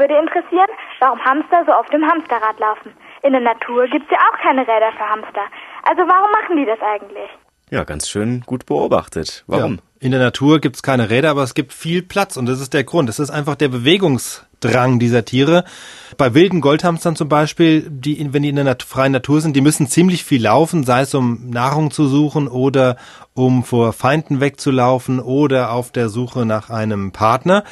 würde interessieren, warum Hamster so oft im Hamsterrad laufen. In der Natur gibt es ja auch keine Räder für Hamster. Also warum machen die das eigentlich? Ja, ganz schön gut beobachtet. Warum? Ja. In der Natur gibt es keine Räder, aber es gibt viel Platz und das ist der Grund. Es ist einfach der Bewegungsdrang dieser Tiere. Bei wilden Goldhamstern zum Beispiel, die, wenn die in der freien Natur sind, die müssen ziemlich viel laufen, sei es um Nahrung zu suchen oder um vor Feinden wegzulaufen oder auf der Suche nach einem Partner.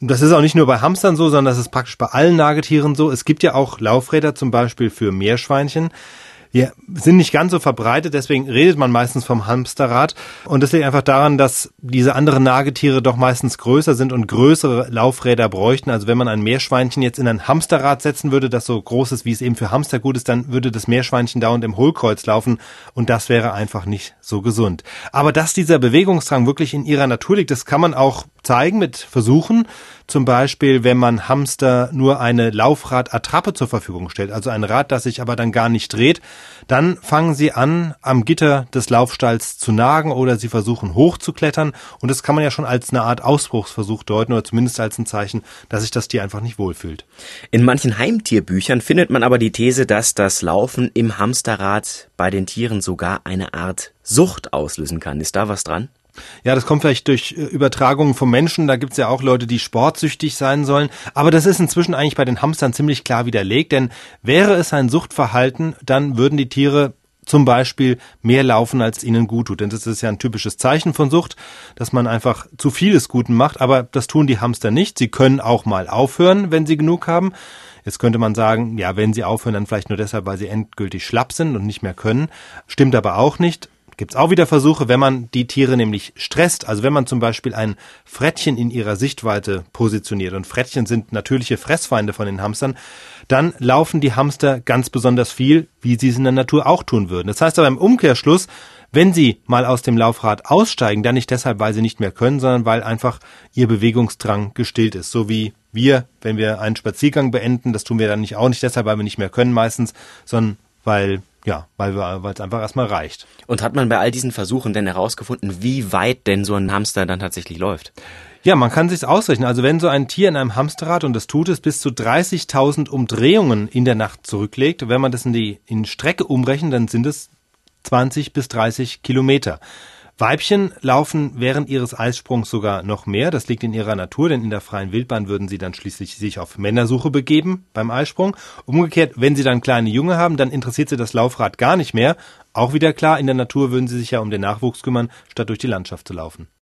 Das ist auch nicht nur bei Hamstern so, sondern das ist praktisch bei allen Nagetieren so. Es gibt ja auch Laufräder zum Beispiel für Meerschweinchen. Wir sind nicht ganz so verbreitet, deswegen redet man meistens vom Hamsterrad. Und das liegt einfach daran, dass diese anderen Nagetiere doch meistens größer sind und größere Laufräder bräuchten. Also wenn man ein Meerschweinchen jetzt in ein Hamsterrad setzen würde, das so groß ist, wie es eben für Hamster gut ist, dann würde das Meerschweinchen dauernd im Hohlkreuz laufen und das wäre einfach nicht so gesund. Aber dass dieser Bewegungsdrang wirklich in ihrer Natur liegt, das kann man auch zeigen mit Versuchen. Zum Beispiel, wenn man Hamster nur eine Laufradattrappe zur Verfügung stellt, also ein Rad, das sich aber dann gar nicht dreht, dann fangen sie an, am Gitter des Laufstalls zu nagen oder sie versuchen hochzuklettern. Und das kann man ja schon als eine Art Ausbruchsversuch deuten oder zumindest als ein Zeichen, dass sich das Tier einfach nicht wohlfühlt. In manchen Heimtierbüchern findet man aber die These, dass das Laufen im Hamsterrad bei den Tieren sogar eine Art Sucht auslösen kann. Ist da was dran? Ja, das kommt vielleicht durch äh, Übertragungen vom Menschen. Da gibt's ja auch Leute, die sportsüchtig sein sollen. Aber das ist inzwischen eigentlich bei den Hamstern ziemlich klar widerlegt. Denn wäre es ein Suchtverhalten, dann würden die Tiere zum Beispiel mehr laufen, als ihnen gut tut. Denn das ist ja ein typisches Zeichen von Sucht, dass man einfach zu vieles Guten macht. Aber das tun die Hamster nicht. Sie können auch mal aufhören, wenn sie genug haben. Jetzt könnte man sagen, ja, wenn sie aufhören, dann vielleicht nur deshalb, weil sie endgültig schlapp sind und nicht mehr können. Stimmt aber auch nicht gibt es auch wieder Versuche, wenn man die Tiere nämlich stresst, also wenn man zum Beispiel ein Frettchen in ihrer Sichtweite positioniert und Frettchen sind natürliche Fressfeinde von den Hamstern, dann laufen die Hamster ganz besonders viel, wie sie es in der Natur auch tun würden. Das heißt aber im Umkehrschluss, wenn sie mal aus dem Laufrad aussteigen, dann nicht deshalb, weil sie nicht mehr können, sondern weil einfach ihr Bewegungsdrang gestillt ist. So wie wir, wenn wir einen Spaziergang beenden, das tun wir dann nicht auch nicht deshalb, weil wir nicht mehr können meistens, sondern weil ja, weil es einfach erstmal reicht. Und hat man bei all diesen Versuchen denn herausgefunden, wie weit denn so ein Hamster dann tatsächlich läuft? Ja, man kann sich's ausrechnen. Also wenn so ein Tier in einem Hamsterrad, und das tut es, bis zu 30.000 Umdrehungen in der Nacht zurücklegt, wenn man das in die in Strecke umrechnet, dann sind es 20 bis 30 Kilometer. Weibchen laufen während ihres Eissprungs sogar noch mehr. Das liegt in ihrer Natur, denn in der freien Wildbahn würden sie dann schließlich sich auf Männersuche begeben beim Eisprung. Umgekehrt, wenn sie dann kleine Junge haben, dann interessiert sie das Laufrad gar nicht mehr. Auch wieder klar, in der Natur würden sie sich ja um den Nachwuchs kümmern, statt durch die Landschaft zu laufen.